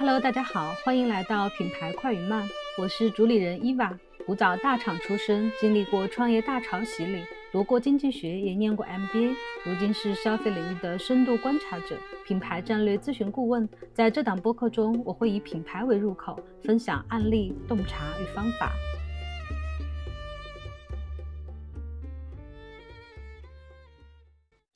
Hello，大家好，欢迎来到品牌快与慢，我是主理人伊娃。古早大厂出身，经历过创业大潮洗礼，读过经济学，也念过 MBA，如今是消费领域的深度观察者、品牌战略咨询顾问。在这档播客中，我会以品牌为入口，分享案例、洞察与方法。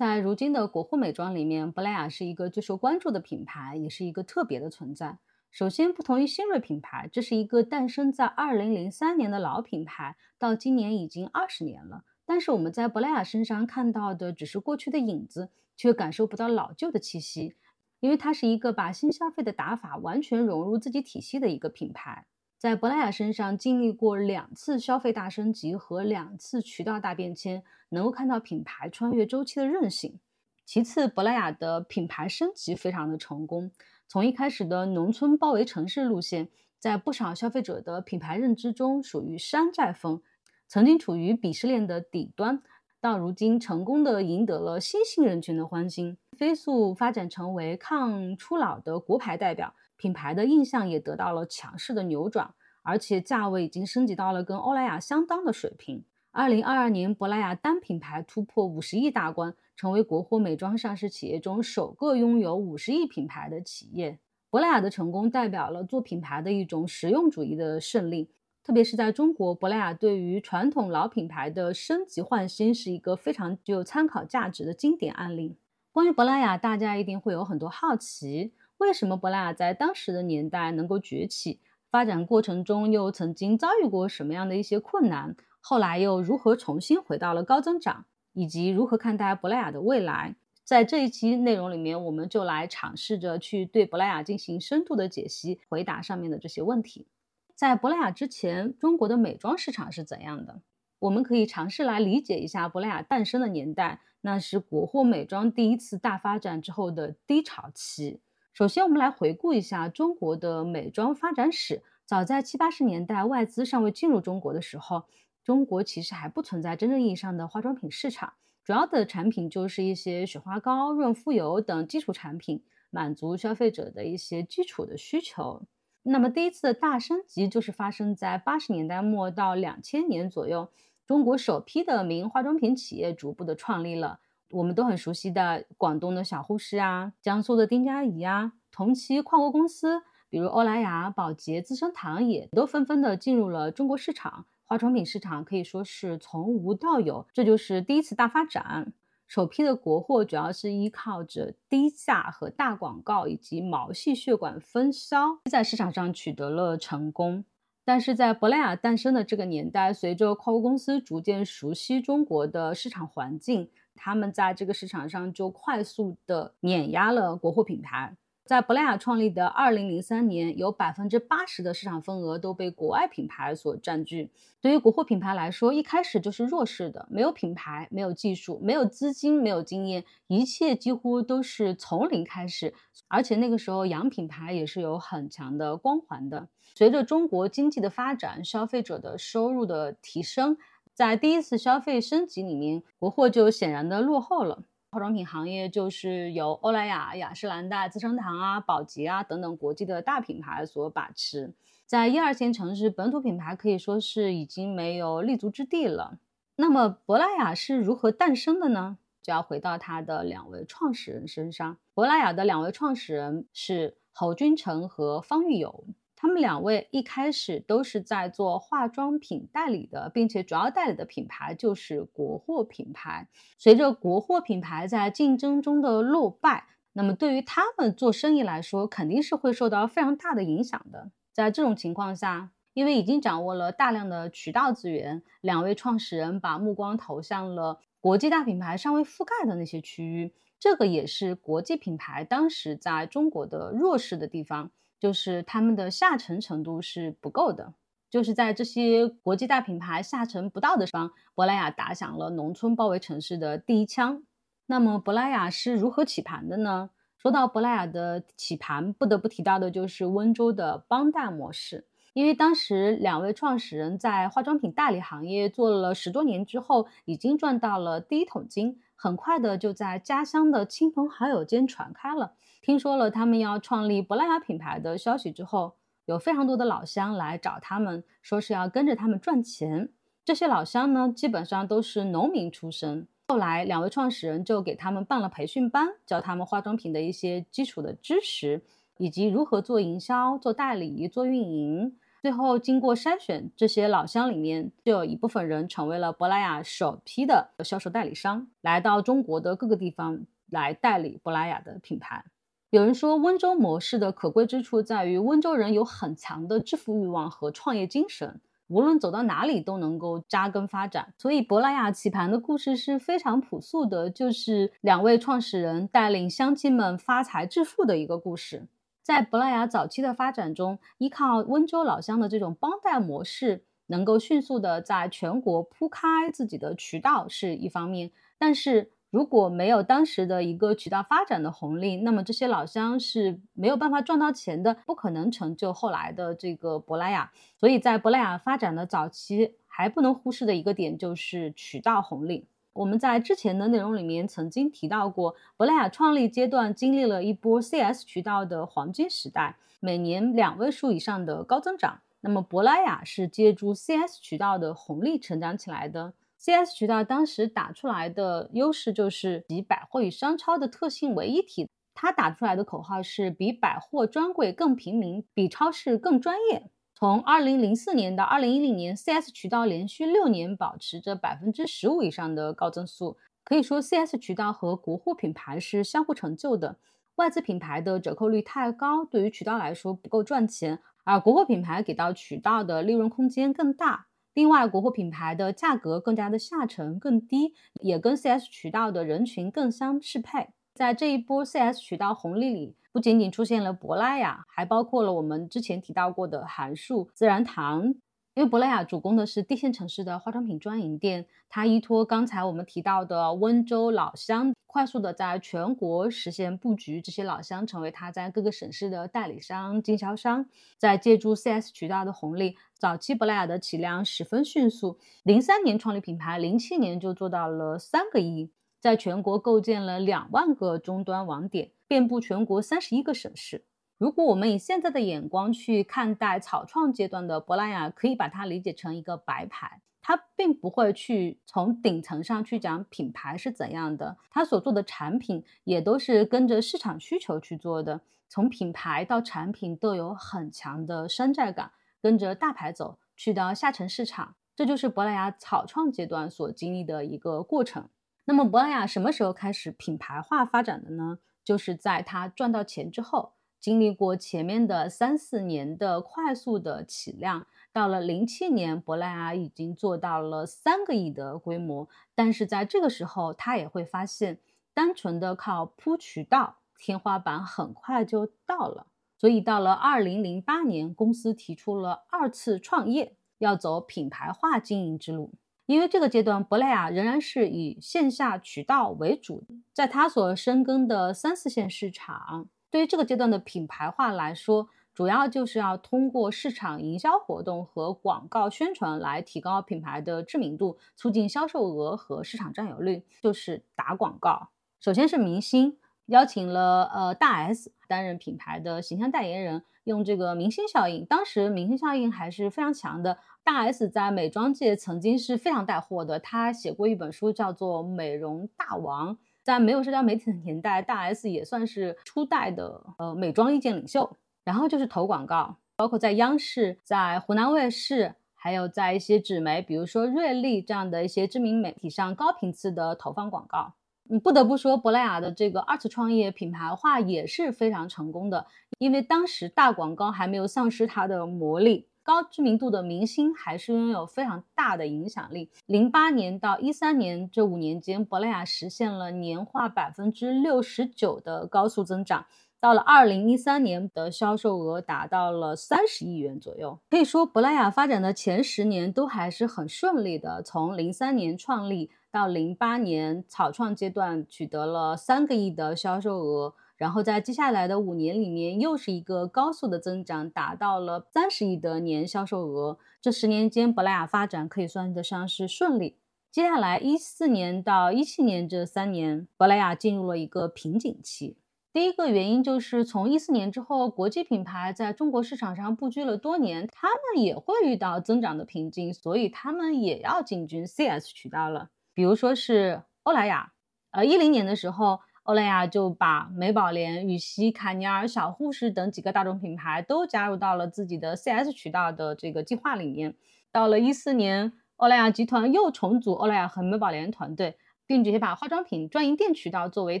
在如今的国货美妆里面，珀莱雅是一个最受关注的品牌，也是一个特别的存在。首先，不同于新锐品牌，这是一个诞生在2003年的老品牌，到今年已经二十年了。但是我们在珀莱雅身上看到的只是过去的影子，却感受不到老旧的气息，因为它是一个把新消费的打法完全融入自己体系的一个品牌。在珀莱雅身上经历过两次消费大升级和两次渠道大变迁，能够看到品牌穿越周期的韧性。其次，珀莱雅的品牌升级非常的成功，从一开始的农村包围城市路线，在不少消费者的品牌认知中属于山寨风，曾经处于鄙视链的底端，到如今成功的赢得了新兴人群的欢心，飞速发展成为抗初老的国牌代表。品牌的印象也得到了强势的扭转，而且价位已经升级到了跟欧莱雅相当的水平。二零二二年，珀莱雅单品牌突破五十亿大关，成为国货美妆上市企业中首个拥有五十亿品牌的企业。珀莱雅的成功代表了做品牌的一种实用主义的胜利，特别是在中国，珀莱雅对于传统老品牌的升级换新是一个非常具有参考价值的经典案例。关于珀莱雅，大家一定会有很多好奇。为什么珀莱雅在当时的年代能够崛起？发展过程中又曾经遭遇过什么样的一些困难？后来又如何重新回到了高增长？以及如何看待珀莱雅的未来？在这一期内容里面，我们就来尝试着去对珀莱雅进行深度的解析，回答上面的这些问题。在珀莱雅之前，中国的美妆市场是怎样的？我们可以尝试来理解一下珀莱雅诞生的年代，那是国货美妆第一次大发展之后的低潮期。首先，我们来回顾一下中国的美妆发展史。早在七八十年代，外资尚未进入中国的时候，中国其实还不存在真正意义上的化妆品市场，主要的产品就是一些雪花膏、润肤油等基础产品，满足消费者的一些基础的需求。那么，第一次的大升级就是发生在八十年代末到两千年左右，中国首批的民营化妆品企业逐步的创立了。我们都很熟悉的广东的小护士啊，江苏的丁佳怡啊，同期跨国公司，比如欧莱雅、宝洁、资生堂也都纷纷的进入了中国市场，化妆品市场可以说是从无到有，这就是第一次大发展。首批的国货主要是依靠着低价和大广告以及毛细血管分销，在市场上取得了成功。但是在珀莱雅诞生的这个年代，随着跨国公司逐渐熟悉中国的市场环境。他们在这个市场上就快速的碾压了国货品牌。在珀莱雅创立的二零零三年，有百分之八十的市场份额都被国外品牌所占据。对于国货品牌来说，一开始就是弱势的，没有品牌，没有技术，没有资金，没有经验，一切几乎都是从零开始。而且那个时候洋品牌也是有很强的光环的。随着中国经济的发展，消费者的收入的提升。在第一次消费升级里面，国货就显然的落后了。化妆品行业就是由欧莱雅、雅诗兰黛、资生堂啊、宝洁啊等等国际的大品牌所把持。在一二线城市，本土品牌可以说是已经没有立足之地了。那么，珀莱雅是如何诞生的呢？就要回到它的两位创始人身上。珀莱雅的两位创始人是侯君成和方玉友。他们两位一开始都是在做化妆品代理的，并且主要代理的品牌就是国货品牌。随着国货品牌在竞争中的落败，那么对于他们做生意来说，肯定是会受到非常大的影响的。在这种情况下，因为已经掌握了大量的渠道资源，两位创始人把目光投向了国际大品牌尚未覆盖的那些区域。这个也是国际品牌当时在中国的弱势的地方。就是他们的下沉程度是不够的，就是在这些国际大品牌下沉不到的地方，珀莱雅打响了农村包围城市的第一枪。那么，珀莱雅是如何起盘的呢？说到珀莱雅的起盘，不得不提到的就是温州的帮带模式。因为当时两位创始人在化妆品代理行业做了十多年之后，已经赚到了第一桶金，很快的就在家乡的亲朋好友间传开了。听说了他们要创立珀莱雅品牌的消息之后，有非常多的老乡来找他们，说是要跟着他们赚钱。这些老乡呢，基本上都是农民出身。后来，两位创始人就给他们办了培训班，教他们化妆品的一些基础的知识，以及如何做营销、做代理、做运营。最后，经过筛选，这些老乡里面就有一部分人成为了珀莱雅首批的销售代理商，来到中国的各个地方来代理珀莱雅的品牌。有人说，温州模式的可贵之处在于温州人有很强的致富欲望和创业精神。无论走到哪里都能够扎根发展，所以珀莱雅棋盘的故事是非常朴素的，就是两位创始人带领乡亲们发财致富的一个故事。在珀莱雅早期的发展中，依靠温州老乡的这种帮带模式，能够迅速的在全国铺开自己的渠道是一方面，但是。如果没有当时的一个渠道发展的红利，那么这些老乡是没有办法赚到钱的，不可能成就后来的这个珀莱雅。所以在珀莱雅发展的早期，还不能忽视的一个点就是渠道红利。我们在之前的内容里面曾经提到过，珀莱雅创立阶段经历了一波 CS 渠道的黄金时代，每年两位数以上的高增长。那么珀莱雅是借助 CS 渠道的红利成长起来的。CS 渠道当时打出来的优势就是集百货与商超的特性为一体。它打出来的口号是比百货专柜更平民，比超市更专业。从2004年到2010年，CS 渠道连续六年保持着百分之十五以上的高增速。可以说，CS 渠道和国货品牌是相互成就的。外资品牌的折扣率太高，对于渠道来说不够赚钱，而国货品牌给到渠道的利润空间更大。另外，国货品牌的价格更加的下沉、更低，也跟 CS 渠道的人群更相适配。在这一波 CS 渠道红利里，不仅仅出现了珀莱雅，还包括了我们之前提到过的韩束、自然堂。因为珀莱雅主攻的是地线城市的化妆品专营店，它依托刚才我们提到的温州老乡，快速的在全国实现布局，这些老乡成为它在各个省市的代理商、经销商。在借助 CS 渠道的红利，早期珀莱雅的起量十分迅速，零三年创立品牌，零七年就做到了三个亿，在全国构建了两万个终端网点，遍布全国三十一个省市。如果我们以现在的眼光去看待草创阶段的珀莱雅，可以把它理解成一个白牌，它并不会去从顶层上去讲品牌是怎样的，它所做的产品也都是跟着市场需求去做的，从品牌到产品都有很强的山寨感，跟着大牌走，去到下沉市场，这就是珀莱雅草创阶段所经历的一个过程。那么珀莱雅什么时候开始品牌化发展的呢？就是在它赚到钱之后。经历过前面的三四年的快速的起量，到了零七年，珀莱雅已经做到了三个亿的规模。但是在这个时候，他也会发现，单纯的靠铺渠道，天花板很快就到了。所以到了二零零八年，公司提出了二次创业，要走品牌化经营之路。因为这个阶段，珀莱雅仍然是以线下渠道为主，在他所深耕的三四线市场。对于这个阶段的品牌化来说，主要就是要通过市场营销活动和广告宣传来提高品牌的知名度，促进销售额和市场占有率，就是打广告。首先是明星，邀请了呃大 S 担任品牌的形象代言人，用这个明星效应，当时明星效应还是非常强的。大 S 在美妆界曾经是非常带货的，她写过一本书叫做《美容大王》。在没有社交媒体的年代，大 S 也算是初代的呃美妆意见领袖。然后就是投广告，包括在央视、在湖南卫视，还有在一些纸媒，比如说瑞丽这样的一些知名媒体上高频次的投放广告。嗯，不得不说，珀莱雅的这个二次创业品牌化也是非常成功的，因为当时大广告还没有丧失它的魔力。高知名度的明星还是拥有非常大的影响力。零八年到一三年这五年间，珀莱雅实现了年化百分之六十九的高速增长。到了二零一三年的销售额达到了三十亿元左右。可以说，珀莱雅发展的前十年都还是很顺利的。从零三年创立到零八年草创阶段，取得了三个亿的销售额。然后在接下来的五年里面，又是一个高速的增长，达到了三十亿的年销售额。这十年间，珀莱雅发展可以算得上是顺利。接下来一四年到一七年这三年，珀莱雅进入了一个瓶颈期。第一个原因就是从一四年之后，国际品牌在中国市场上布局了多年，他们也会遇到增长的瓶颈，所以他们也要进军 CS 渠道了。比如说是欧莱雅，呃，一零年的时候。欧莱雅就把美宝莲、羽西、卡尼尔、小护士等几个大众品牌都加入到了自己的 CS 渠道的这个计划里面。到了一四年，欧莱雅集团又重组欧莱雅和美宝莲团队，并且把化妆品专营店渠道作为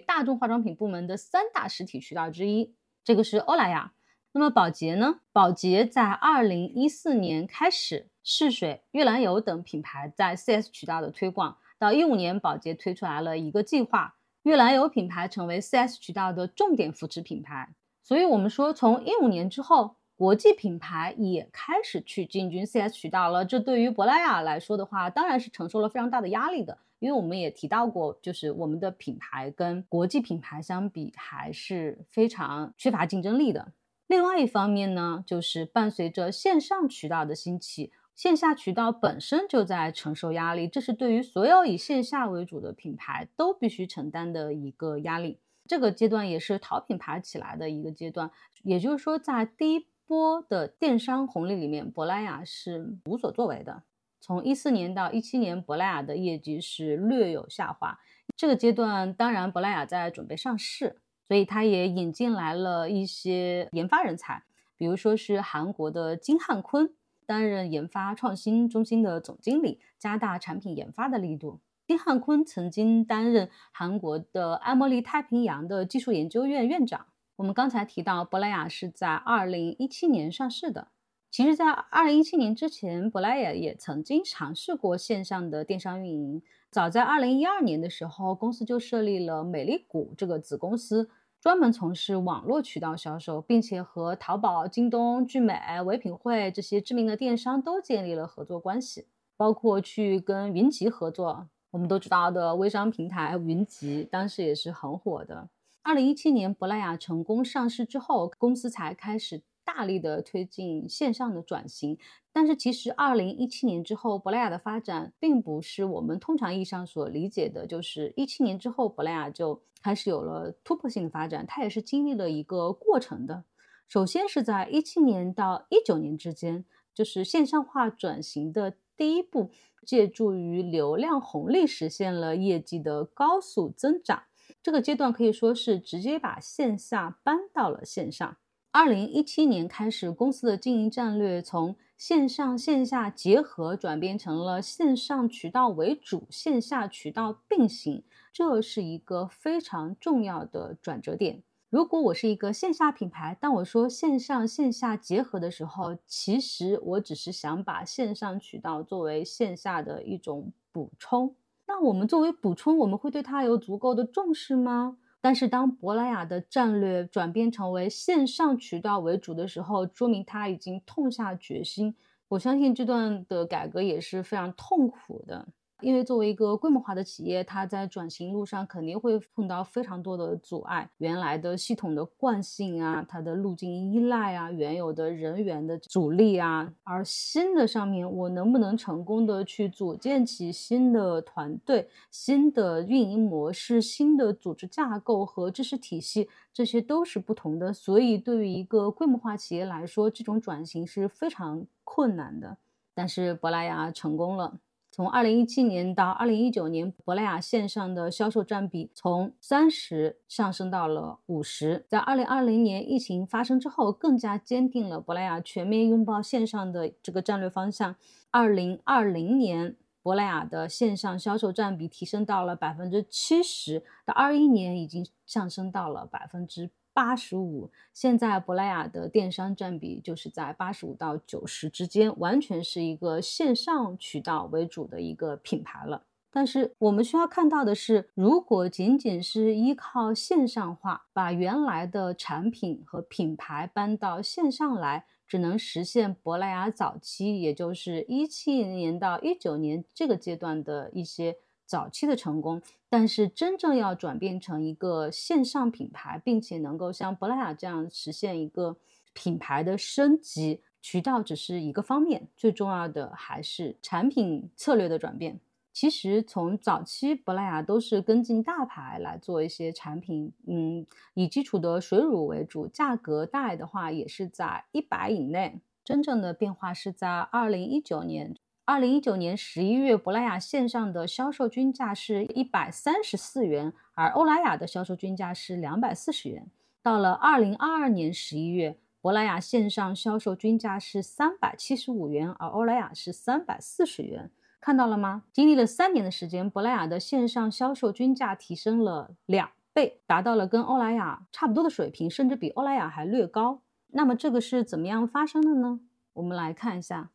大众化妆品部门的三大实体渠道之一。这个是欧莱雅。那么宝洁呢？宝洁在二零一四年开始试水、玉兰油等品牌在 CS 渠道的推广，到一五年，宝洁推出来了一个计划。玉兰油品牌成为 4S 渠道的重点扶持品牌，所以我们说，从一五年之后，国际品牌也开始去进军 4S 渠道了。这对于珀莱雅来说的话，当然是承受了非常大的压力的，因为我们也提到过，就是我们的品牌跟国际品牌相比，还是非常缺乏竞争力的。另外一方面呢，就是伴随着线上渠道的兴起。线下渠道本身就在承受压力，这是对于所有以线下为主的品牌都必须承担的一个压力。这个阶段也是淘品牌起来的一个阶段，也就是说，在第一波的电商红利里面，珀莱雅是无所作为的。从一四年到一七年，珀莱雅的业绩是略有下滑。这个阶段，当然珀莱雅在准备上市，所以它也引进来了一些研发人才，比如说是韩国的金汉坤。担任研发创新中心的总经理，加大产品研发的力度。丁汉坤曾经担任韩国的爱茉莉太平洋的技术研究院院长。我们刚才提到，珀莱雅是在二零一七年上市的。其实，在二零一七年之前，珀莱雅也曾经尝试过线上的电商运营。早在二零一二年的时候，公司就设立了美丽谷这个子公司。专门从事网络渠道销售，并且和淘宝、京东、聚美、唯品会这些知名的电商都建立了合作关系，包括去跟云集合作。我们都知道的微商平台云集，当时也是很火的。二零一七年，珀莱雅成功上市之后，公司才开始。大力的推进线上的转型，但是其实二零一七年之后，珀莱雅的发展并不是我们通常意义上所理解的，就是一七年之后，珀莱雅就开始有了突破性的发展，它也是经历了一个过程的。首先是在一七年到一九年之间，就是线上化转型的第一步，借助于流量红利实现了业绩的高速增长。这个阶段可以说是直接把线下搬到了线上。二零一七年开始，公司的经营战略从线上线下结合转变成了线上渠道为主，线下渠道并行，这是一个非常重要的转折点。如果我是一个线下品牌，当我说线上线下结合的时候，其实我只是想把线上渠道作为线下的一种补充。那我们作为补充，我们会对它有足够的重视吗？但是，当珀莱雅的战略转变成为线上渠道为主的时候，说明他已经痛下决心。我相信这段的改革也是非常痛苦的。因为作为一个规模化的企业，它在转型路上肯定会碰到非常多的阻碍。原来的系统的惯性啊，它的路径依赖啊，原有的人员的阻力啊，而新的上面，我能不能成功的去组建起新的团队、新的运营模式、新的组织架构和知识体系，这些都是不同的。所以，对于一个规模化企业来说，这种转型是非常困难的。但是，珀莱雅成功了。从二零一七年到二零一九年，珀莱雅线上的销售占比从三十上升到了五十。在二零二零年疫情发生之后，更加坚定了珀莱雅全面拥抱线上的这个战略方向。二零二零年，珀莱雅的线上销售占比提升到了百分之七十，到二一年已经上升到了百分之。八十五，现在珀莱雅的电商占比就是在八十五到九十之间，完全是一个线上渠道为主的一个品牌了。但是我们需要看到的是，如果仅仅是依靠线上化，把原来的产品和品牌搬到线上来，只能实现珀莱雅早期，也就是一七年到一九年这个阶段的一些。早期的成功，但是真正要转变成一个线上品牌，并且能够像珀莱雅这样实现一个品牌的升级，渠道只是一个方面，最重要的还是产品策略的转变。其实从早期，珀莱雅都是跟进大牌来做一些产品，嗯，以基础的水乳为主，价格带的话也是在一百以内。真正的变化是在二零一九年，二零一九年十一月，珀莱雅线上的销售均价是一百三十四元，而欧莱雅的销售均价是两百四十元。到了二零二二年十一月，珀莱雅线上销售均价是三百七十五元，而欧莱雅是三百四十元。看到了吗？经历了三年的时间，珀莱雅的线上销售均价提升了两倍，达到了跟欧莱雅差不多的水平，甚至比欧莱雅还略高。那么这个是怎么样发生的呢？我们来看一下，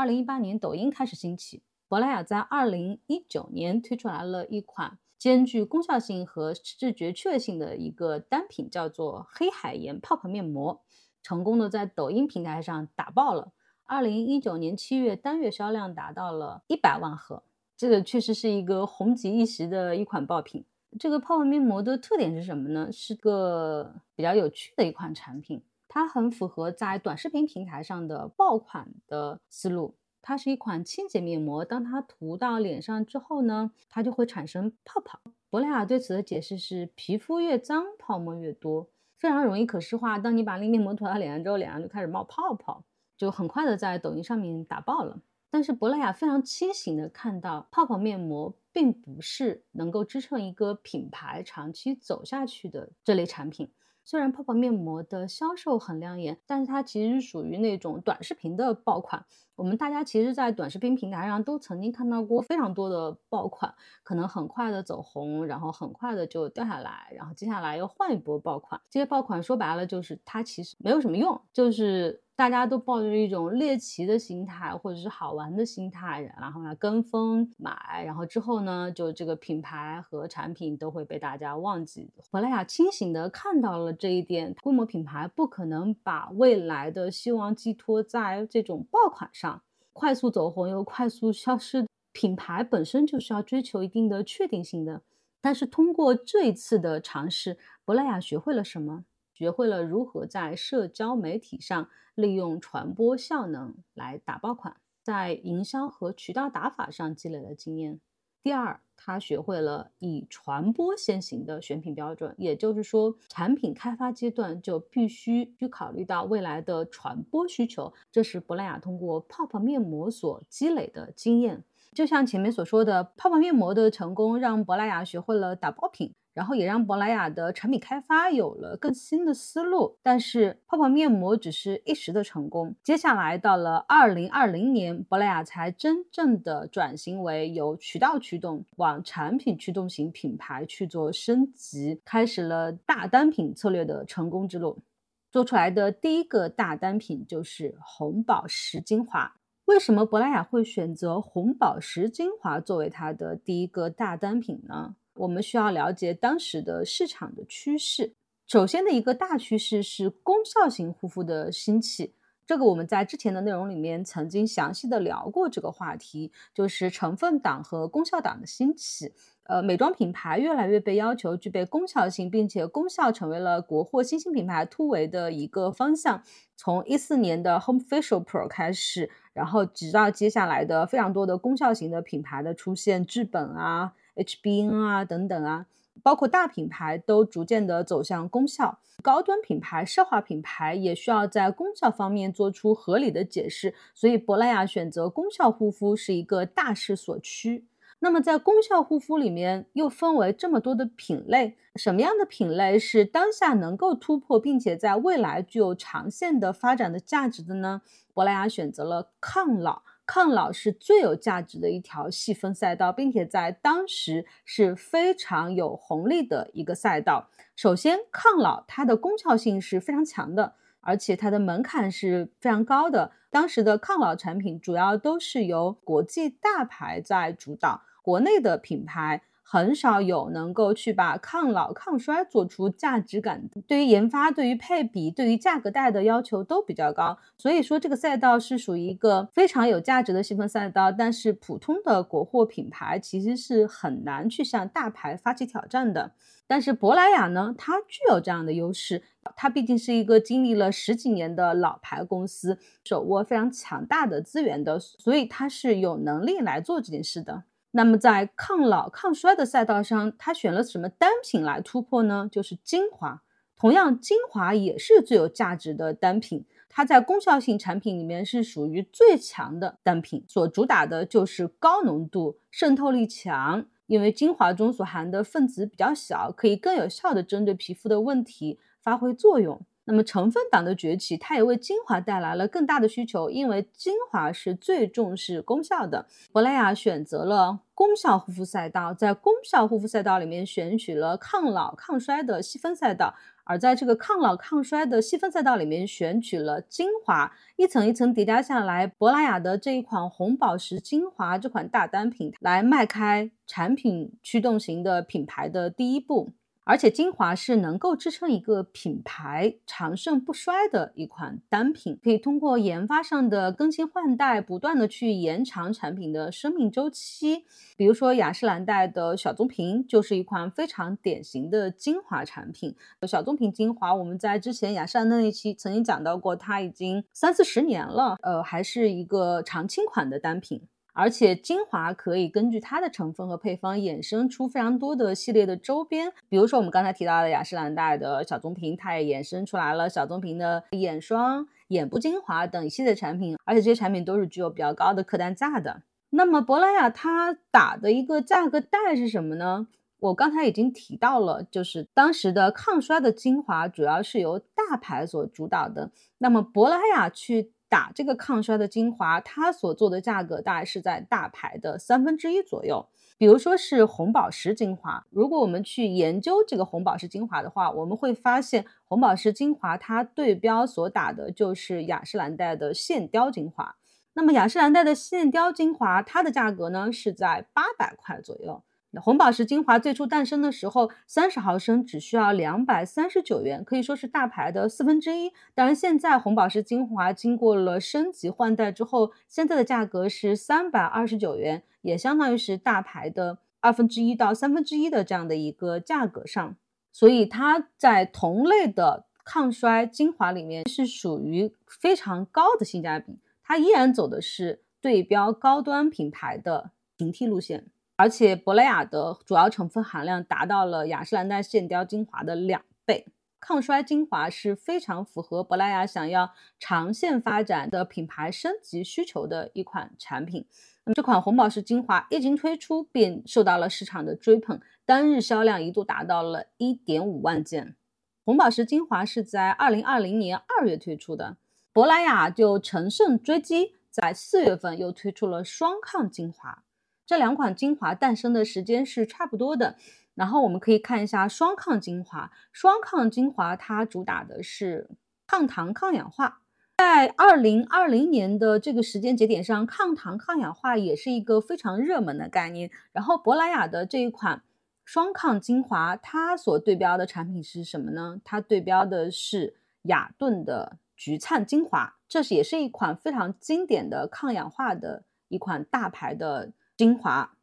二零一八年抖音开始兴起，珀莱雅在二零一九年推出来了一款兼具功效性和视觉趣味性的一个单品，叫做黑海盐泡泡面膜，成功的在抖音平台上打爆了。二零一九年七月单月销量达到了一百万盒，这个确实是一个红极一时的一款爆品。这个泡泡面膜的特点是什么呢？是个比较有趣的一款产品，它很符合在短视频平台上的爆款的思路。它是一款清洁面膜，当它涂到脸上之后呢，它就会产生泡泡。珀莱雅对此的解释是：皮肤越脏，泡沫越多，非常容易可视化。当你把那面膜涂到脸上之后，脸上就开始冒泡泡。就很快的在抖音上面打爆了，但是珀莱雅非常清醒的看到，泡泡面膜并不是能够支撑一个品牌长期走下去的这类产品。虽然泡泡面膜的销售很亮眼，但是它其实属于那种短视频的爆款。我们大家其实，在短视频平台上都曾经看到过非常多的爆款，可能很快的走红，然后很快的就掉下来，然后接下来又换一波爆款。这些爆款说白了就是它其实没有什么用，就是。大家都抱着一种猎奇的心态，或者是好玩的心态，然后来跟风买，然后之后呢，就这个品牌和产品都会被大家忘记。珀莱雅清醒的看到了这一点，规模品牌不可能把未来的希望寄托在这种爆款上，快速走红又快速消失。品牌本身就是要追求一定的确定性的。但是通过这一次的尝试，珀莱雅学会了什么？学会了如何在社交媒体上利用传播效能来打爆款，在营销和渠道打法上积累了经验。第二，他学会了以传播先行的选品标准，也就是说，产品开发阶段就必须去考虑到未来的传播需求。这是珀莱雅通过泡泡面膜所积累的经验。就像前面所说的，泡泡面膜的成功让珀莱雅学会了打包品。然后也让珀莱雅的产品开发有了更新的思路，但是泡泡面膜只是一时的成功。接下来到了二零二零年，珀莱雅才真正的转型为由渠道驱动，往产品驱动型品牌去做升级，开始了大单品策略的成功之路。做出来的第一个大单品就是红宝石精华。为什么珀莱雅会选择红宝石精华作为它的第一个大单品呢？我们需要了解当时的市场的趋势。首先的一个大趋势是功效型护肤的兴起，这个我们在之前的内容里面曾经详细的聊过这个话题，就是成分党和功效党的兴起。呃，美妆品牌越来越被要求具备功效性，并且功效成为了国货新兴品牌突围的一个方向。从一四年的 Home Facial Pro 开始，然后直到接下来的非常多的功效型的品牌的出现，至本啊。HBN 啊，等等啊，包括大品牌都逐渐的走向功效，高端品牌、奢华品牌也需要在功效方面做出合理的解释，所以珀莱雅选择功效护肤是一个大势所趋。那么在功效护肤里面又分为这么多的品类，什么样的品类是当下能够突破，并且在未来具有长线的发展的价值的呢？珀莱雅选择了抗老。抗老是最有价值的一条细分赛道，并且在当时是非常有红利的一个赛道。首先，抗老它的功效性是非常强的，而且它的门槛是非常高的。当时的抗老产品主要都是由国际大牌在主导，国内的品牌。很少有能够去把抗老抗衰做出价值感。对于研发、对于配比、对于价格带的要求都比较高，所以说这个赛道是属于一个非常有价值的细分赛道。但是普通的国货品牌其实是很难去向大牌发起挑战的。但是珀莱雅呢，它具有这样的优势，它毕竟是一个经历了十几年的老牌公司，手握非常强大的资源的，所以它是有能力来做这件事的。那么在抗老抗衰的赛道上，它选了什么单品来突破呢？就是精华。同样，精华也是最有价值的单品，它在功效性产品里面是属于最强的单品，所主打的就是高浓度、渗透力强。因为精华中所含的分子比较小，可以更有效的针对皮肤的问题发挥作用。那么成分党的崛起，它也为精华带来了更大的需求，因为精华是最重视功效的。珀莱雅选择了功效护肤赛道，在功效护肤赛道里面选取了抗老抗衰的细分赛道，而在这个抗老抗衰的细分赛道里面选取了精华，一层一层叠加下来，珀莱雅的这一款红宝石精华这款大单品来迈开产品驱动型的品牌的第一步。而且精华是能够支撑一个品牌长盛不衰的一款单品，可以通过研发上的更新换代，不断的去延长产品的生命周期。比如说雅诗兰黛的小棕瓶就是一款非常典型的精华产品。小棕瓶精华，我们在之前雅诗兰黛那一期曾经讲到过，它已经三四十年了，呃，还是一个常青款的单品。而且精华可以根据它的成分和配方衍生出非常多的系列的周边，比如说我们刚才提到的雅诗兰黛的小棕瓶，它也衍生出来了小棕瓶的眼霜、眼部精华等一系列产品，而且这些产品都是具有比较高的客单价的。那么珀莱雅它打的一个价格带是什么呢？我刚才已经提到了，就是当时的抗衰的精华主要是由大牌所主导的，那么珀莱雅去。打这个抗衰的精华，它所做的价格大概是在大牌的三分之一左右。比如说是红宝石精华，如果我们去研究这个红宝石精华的话，我们会发现红宝石精华它对标所打的就是雅诗兰黛的线雕精华。那么雅诗兰黛的线雕精华，它的价格呢是在八百块左右。红宝石精华最初诞生的时候，三十毫升只需要两百三十九元，可以说是大牌的四分之一。当然，现在红宝石精华经过了升级换代之后，现在的价格是三百二十九元，也相当于是大牌的二分之一到三分之一的这样的一个价格上。所以它在同类的抗衰精华里面是属于非常高的性价比，它依然走的是对标高端品牌的平替路线。而且珀莱雅的主要成分含量达到了雅诗兰黛线雕精华的两倍，抗衰精华是非常符合珀莱雅想要长线发展的品牌升级需求的一款产品。那么这款红宝石精华一经推出便受到了市场的追捧，单日销量一度达到了一点五万件。红宝石精华是在二零二零年二月推出的，珀莱雅就乘胜追击，在四月份又推出了双抗精华。这两款精华诞生的时间是差不多的，然后我们可以看一下双抗精华。双抗精华它主打的是抗糖抗氧化，在二零二零年的这个时间节点上，抗糖抗氧化也是一个非常热门的概念。然后珀莱雅的这一款双抗精华，它所对标的产品是什么呢？它对标的是雅顿的橘灿精华，这是也是一款非常经典的抗氧化的一款大牌的。精华，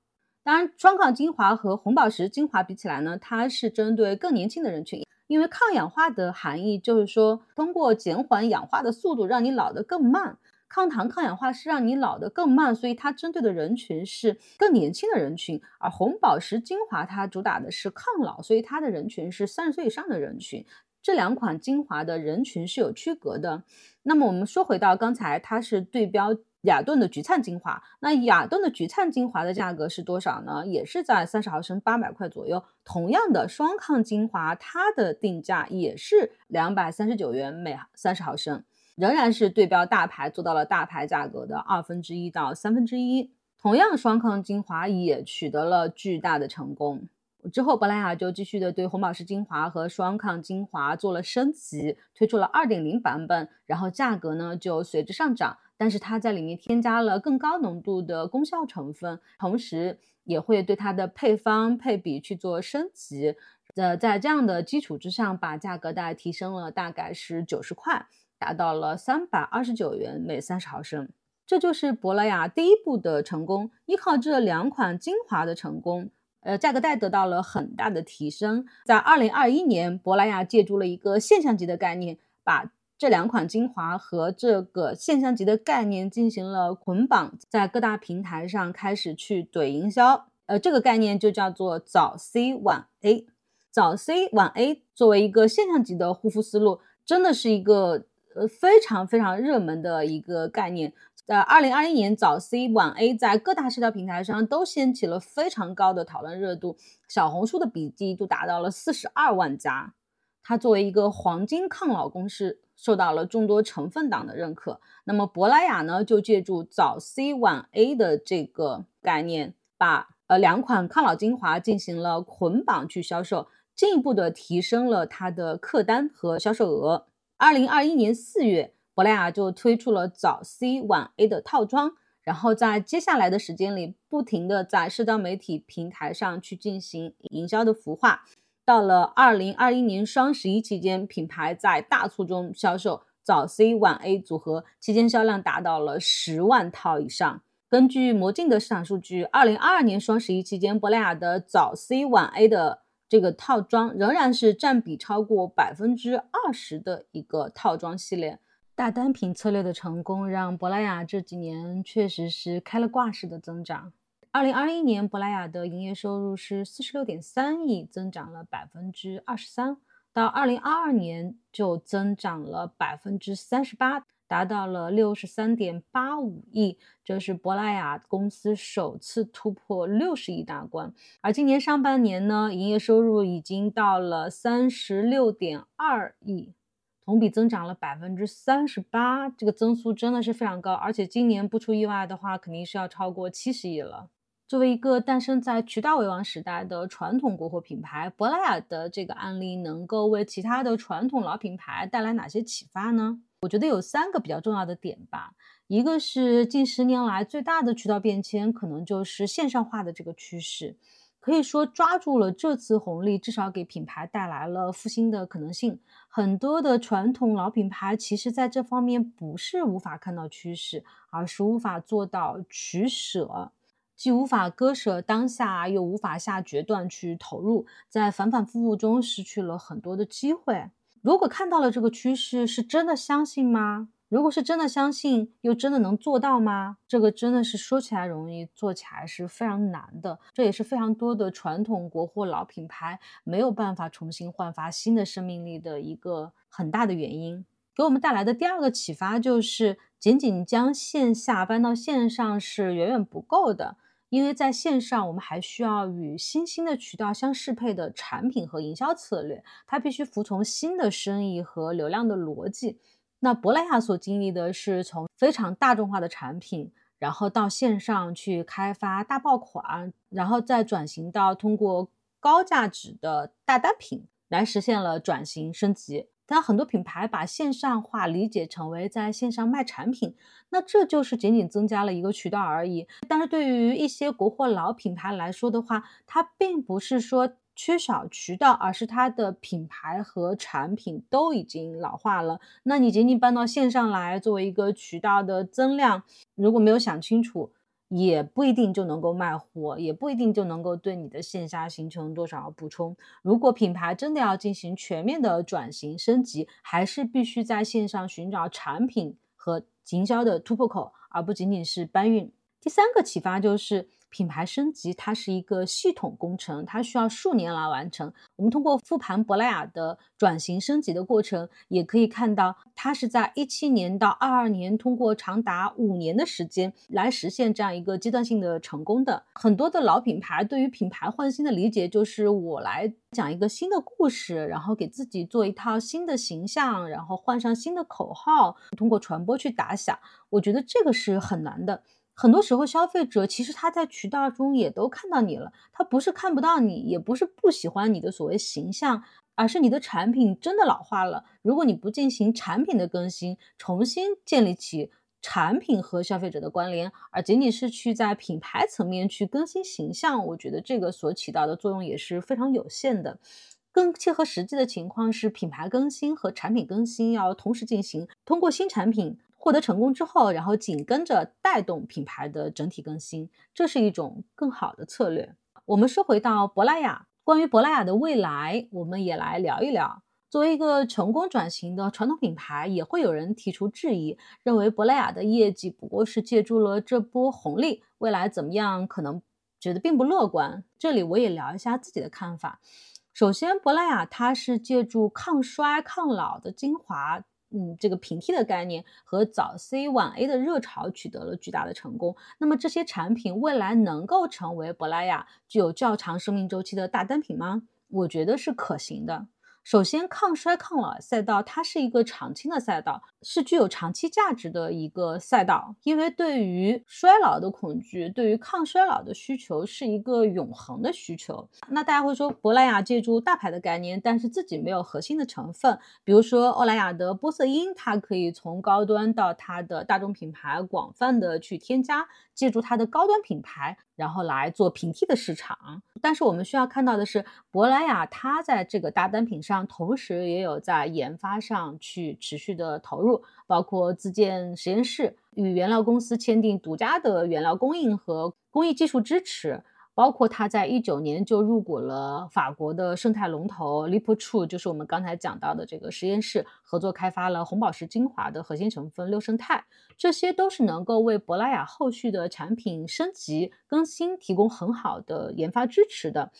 当然，双抗精华和红宝石精华比起来呢，它是针对更年轻的人群。因为抗氧化的含义就是说，通过减缓氧化的速度，让你老得更慢。抗糖抗氧化是让你老得更慢，所以它针对的人群是更年轻的人群。而红宝石精华它主打的是抗老，所以它的人群是三十岁以上的人群。这两款精华的人群是有区隔的。那么我们说回到刚才，它是对标。雅顿的橘灿精华，那雅顿的橘灿精华的价格是多少呢？也是在三十毫升八百块左右。同样的双抗精华，它的定价也是两百三十九元每三十毫升，仍然是对标大牌，做到了大牌价格的二分之一到三分之一。同样，双抗精华也取得了巨大的成功。之后，珀莱雅就继续的对红宝石精华和双抗精华做了升级，推出了二点零版本，然后价格呢就随之上涨。但是它在里面添加了更高浓度的功效成分，同时也会对它的配方配比去做升级。呃，在这样的基础之上，把价格带提升了，大概是九十块，达到了三百二十九元每三十毫升。这就是珀莱雅第一步的成功，依靠这两款精华的成功，呃，价格带得到了很大的提升。在二零二一年，珀莱雅借助了一个现象级的概念，把这两款精华和这个现象级的概念进行了捆绑，在各大平台上开始去怼营销。呃，这个概念就叫做早 C 晚 A。早 C 晚 A 作为一个现象级的护肤思路，真的是一个呃非常非常热门的一个概念。在二零二一年，早 C 晚 A 在各大社交平台上都掀起了非常高的讨论热度，小红书的笔记都达到了四十二万加。它作为一个黄金抗老公式，受到了众多成分党的认可。那么珀莱雅呢，就借助早 C 晚 A 的这个概念，把呃两款抗老精华进行了捆绑去销售，进一步的提升了它的客单和销售额。二零二一年四月。珀莱雅就推出了早 C 晚 A 的套装，然后在接下来的时间里，不停的在社交媒体平台上去进行营销的孵化。到了二零二一年双十一期间，品牌在大促中销售早 C 晚 A 组合，期间销量达到了十万套以上。根据魔镜的市场数据，二零二二年双十一期间，珀莱雅的早 C 晚 A 的这个套装仍然是占比超过百分之二十的一个套装系列。大单品策略的成功，让珀莱雅这几年确实是开了挂式的增长。二零二一年，珀莱雅的营业收入是四十六点三亿，增长了百分之二十三。到二零二二年，就增长了百分之三十八，达到了六十三点八五亿，这是珀莱雅公司首次突破六十亿大关。而今年上半年呢，营业收入已经到了三十六点二亿。同比增长了百分之三十八，这个增速真的是非常高，而且今年不出意外的话，肯定是要超过七十亿了。作为一个诞生在渠道为王时代的传统国货品牌，珀莱雅的这个案例能够为其他的传统老品牌带来哪些启发呢？我觉得有三个比较重要的点吧。一个是近十年来最大的渠道变迁，可能就是线上化的这个趋势。可以说抓住了这次红利，至少给品牌带来了复兴的可能性。很多的传统老品牌其实在这方面不是无法看到趋势，而是无法做到取舍，既无法割舍当下，又无法下决断去投入，在反反复复中失去了很多的机会。如果看到了这个趋势，是真的相信吗？如果是真的相信，又真的能做到吗？这个真的是说起来容易，做起来是非常难的。这也是非常多的传统国货老品牌没有办法重新焕发新的生命力的一个很大的原因。给我们带来的第二个启发就是，仅仅将线下搬到线上是远远不够的，因为在线上我们还需要与新兴的渠道相适配的产品和营销策略，它必须服从新的生意和流量的逻辑。那珀莱雅所经历的是从非常大众化的产品，然后到线上去开发大爆款，然后再转型到通过高价值的大单品来实现了转型升级。但很多品牌把线上化理解成为在线上卖产品，那这就是仅仅增加了一个渠道而已。但是对于一些国货老品牌来说的话，它并不是说。缺少渠道，而是它的品牌和产品都已经老化了。那你仅仅搬到线上来作为一个渠道的增量，如果没有想清楚，也不一定就能够卖货，也不一定就能够对你的线下形成多少补充。如果品牌真的要进行全面的转型升级，还是必须在线上寻找产品和营销的突破口，而不仅仅是搬运。第三个启发就是。品牌升级它是一个系统工程，它需要数年来完成。我们通过复盘珀莱雅的转型升级的过程，也可以看到，它是在一七年到二二年，通过长达五年的时间来实现这样一个阶段性的成功的。很多的老品牌对于品牌换新的理解，就是我来讲一个新的故事，然后给自己做一套新的形象，然后换上新的口号，通过传播去打响。我觉得这个是很难的。很多时候，消费者其实他在渠道中也都看到你了，他不是看不到你，也不是不喜欢你的所谓形象，而是你的产品真的老化了。如果你不进行产品的更新，重新建立起产品和消费者的关联，而仅仅是去在品牌层面去更新形象，我觉得这个所起到的作用也是非常有限的。更切合实际的情况是，品牌更新和产品更新要同时进行，通过新产品获得成功之后，然后紧跟着带动品牌的整体更新，这是一种更好的策略。我们说回到珀莱雅，关于珀莱雅的未来，我们也来聊一聊。作为一个成功转型的传统品牌，也会有人提出质疑，认为珀莱雅的业绩不过是借助了这波红利，未来怎么样可能觉得并不乐观。这里我也聊一下自己的看法。首先，珀莱雅它是借助抗衰抗老的精华，嗯，这个平替的概念和早 C 晚 A 的热潮取得了巨大的成功。那么这些产品未来能够成为珀莱雅具有较长生命周期的大单品吗？我觉得是可行的。首先，抗衰抗老赛道它是一个长青的赛道，是具有长期价值的一个赛道。因为对于衰老的恐惧，对于抗衰老的需求是一个永恒的需求。那大家会说，珀莱雅借助大牌的概念，但是自己没有核心的成分。比如说欧莱雅的玻色因，它可以从高端到它的大众品牌广泛的去添加，借助它的高端品牌。然后来做平替的市场，但是我们需要看到的是，珀莱雅它在这个大单品上，同时也有在研发上去持续的投入，包括自建实验室，与原料公司签订独家的原料供应和工艺技术支持。包括他在一九年就入股了法国的生态龙头 Lipotrue，就是我们刚才讲到的这个实验室，合作开发了红宝石精华的核心成分六胜肽，这些都是能够为珀莱雅后续的产品升级更新提供很好的研发支持的。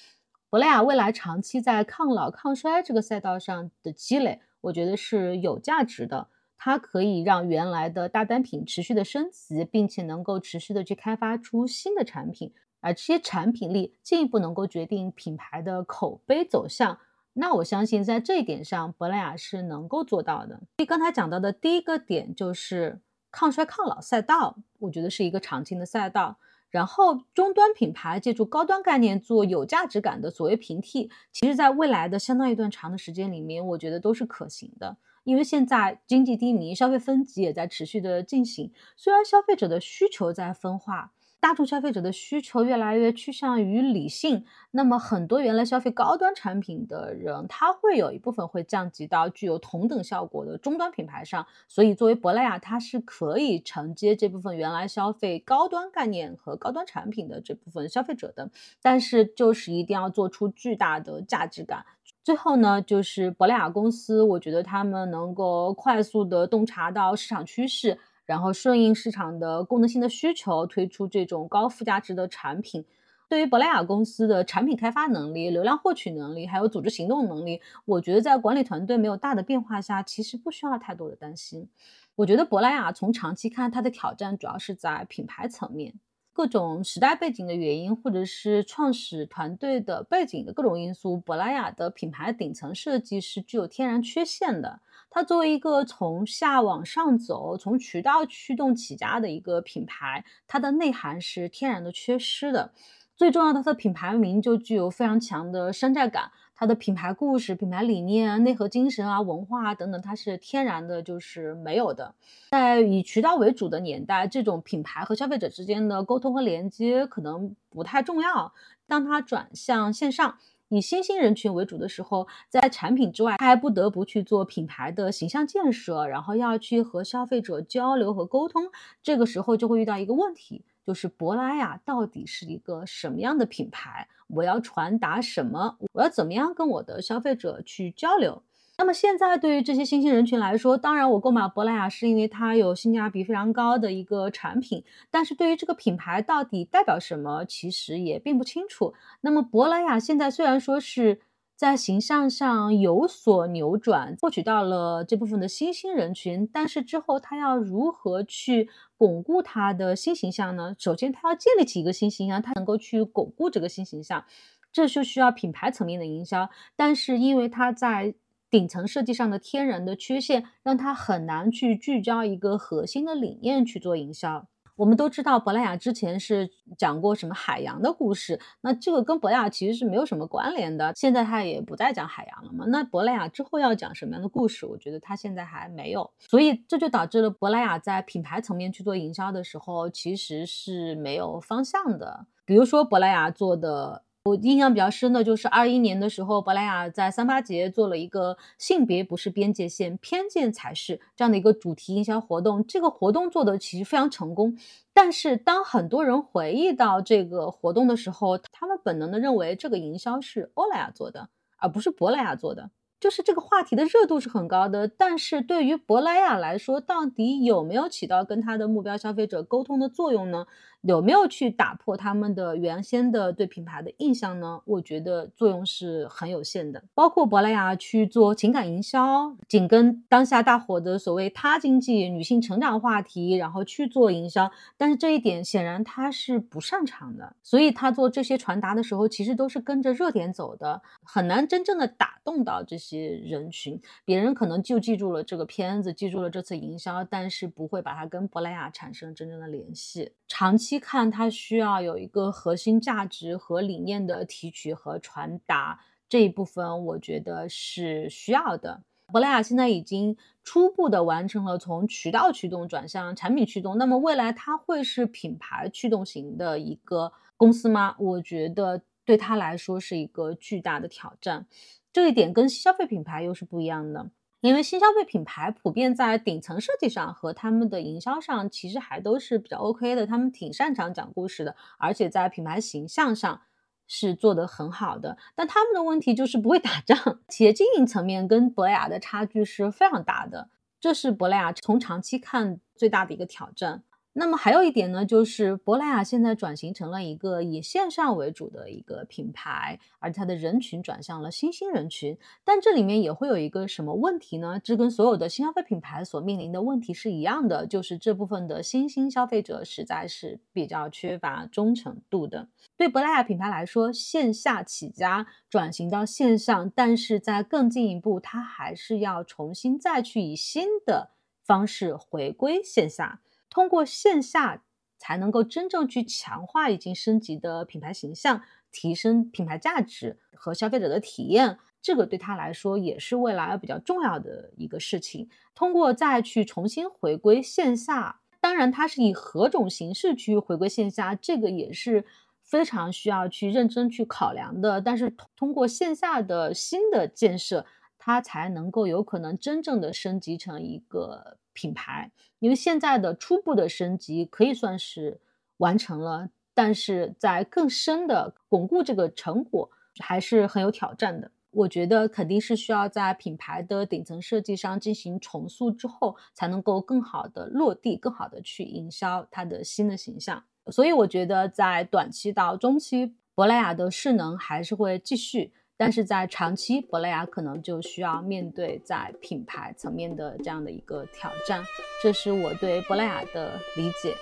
珀莱雅未来长期在抗老抗衰这个赛道上的积累，我觉得是有价值的，它可以让原来的大单品持续的升级，并且能够持续的去开发出新的产品。而这些产品力进一步能够决定品牌的口碑走向，那我相信在这一点上，珀莱雅是能够做到的。所以刚才讲到的第一个点就是抗衰抗老赛道，我觉得是一个长青的赛道。然后终端品牌借助高端概念做有价值感的所谓平替，其实在未来的相当一段长的时间里面，我觉得都是可行的。因为现在经济低迷，消费分级也在持续的进行，虽然消费者的需求在分化。大众消费者的需求越来越趋向于理性，那么很多原来消费高端产品的人，他会有一部分会降级到具有同等效果的中端品牌上。所以，作为珀莱雅，它是可以承接这部分原来消费高端概念和高端产品的这部分消费者的。但是，就是一定要做出巨大的价值感。最后呢，就是珀莱雅公司，我觉得他们能够快速的洞察到市场趋势。然后顺应市场的功能性的需求，推出这种高附加值的产品。对于珀莱雅公司的产品开发能力、流量获取能力，还有组织行动能力，我觉得在管理团队没有大的变化下，其实不需要太多的担心。我觉得珀莱雅从长期看，它的挑战主要是在品牌层面。各种时代背景的原因，或者是创始团队的背景的各种因素，珀莱雅的品牌顶层设计是具有天然缺陷的。它作为一个从下往上走、从渠道驱动起家的一个品牌，它的内涵是天然的缺失的。最重要的，它的品牌名就具有非常强的山寨感。它的品牌故事、品牌理念、内核精神啊、文化啊等等，它是天然的，就是没有的。在以渠道为主的年代，这种品牌和消费者之间的沟通和连接可能不太重要。当它转向线上，以新兴人群为主的时候，在产品之外，他还不得不去做品牌的形象建设，然后要去和消费者交流和沟通。这个时候就会遇到一个问题。就是珀莱雅到底是一个什么样的品牌？我要传达什么？我要怎么样跟我的消费者去交流？那么现在对于这些新兴人群来说，当然我购买珀莱雅是因为它有性价比非常高的一个产品，但是对于这个品牌到底代表什么，其实也并不清楚。那么珀莱雅现在虽然说是。在形象上有所扭转，获取到了这部分的新兴人群，但是之后它要如何去巩固它的新形象呢？首先，它要建立起一个新形象，它能够去巩固这个新形象，这就需要品牌层面的营销。但是，因为它在顶层设计上的天然的缺陷，让他很难去聚焦一个核心的理念去做营销。我们都知道，珀莱雅之前是讲过什么海洋的故事，那这个跟珀莱雅其实是没有什么关联的。现在他也不再讲海洋了嘛？那珀莱雅之后要讲什么样的故事？我觉得他现在还没有，所以这就导致了珀莱雅在品牌层面去做营销的时候，其实是没有方向的。比如说珀莱雅做的。我印象比较深的就是二一年的时候，珀莱雅在三八节做了一个“性别不是边界线，偏见才是”这样的一个主题营销活动。这个活动做的其实非常成功，但是当很多人回忆到这个活动的时候，他们本能的认为这个营销是欧莱雅做的，而不是珀莱雅做的。就是这个话题的热度是很高的，但是对于珀莱雅来说，到底有没有起到跟他的目标消费者沟通的作用呢？有没有去打破他们的原先的对品牌的印象呢？我觉得作用是很有限的。包括珀莱雅去做情感营销，紧跟当下大火的所谓“他经济”女性成长话题，然后去做营销，但是这一点显然他是不擅长的。所以他做这些传达的时候，其实都是跟着热点走的，很难真正的打动到这些人群。别人可能就记住了这个片子，记住了这次营销，但是不会把它跟珀莱雅产生真正的联系。长期期看，它需要有一个核心价值和理念的提取和传达，这一部分我觉得是需要的。珀莱雅现在已经初步的完成了从渠道驱动转向产品驱动，那么未来它会是品牌驱动型的一个公司吗？我觉得对它来说是一个巨大的挑战，这一点跟消费品牌又是不一样的。因为新消费品牌普遍在顶层设计上和他们的营销上，其实还都是比较 OK 的。他们挺擅长讲故事的，而且在品牌形象上是做得很好的。但他们的问题就是不会打仗，企业经营层面跟珀莱雅的差距是非常大的，这是珀莱雅从长期看最大的一个挑战。那么还有一点呢，就是珀莱雅现在转型成了一个以线上为主的一个品牌，而它的人群转向了新兴人群。但这里面也会有一个什么问题呢？这跟所有的新消费品牌所面临的问题是一样的，就是这部分的新兴消费者实在是比较缺乏忠诚度的。对珀莱雅品牌来说，线下起家转型到线上，但是在更进一步，它还是要重新再去以新的方式回归线下。通过线下才能够真正去强化已经升级的品牌形象，提升品牌价值和消费者的体验，这个对他来说也是未来比较重要的一个事情。通过再去重新回归线下，当然它是以何种形式去回归线下，这个也是非常需要去认真去考量的。但是通过线下的新的建设，它才能够有可能真正的升级成一个。品牌，因为现在的初步的升级可以算是完成了，但是在更深的巩固这个成果还是很有挑战的。我觉得肯定是需要在品牌的顶层设计上进行重塑之后，才能够更好的落地，更好的去营销它的新的形象。所以我觉得在短期到中期，珀莱雅的势能还是会继续。但是在长期，珀莱雅可能就需要面对在品牌层面的这样的一个挑战，这是我对珀莱雅的理解。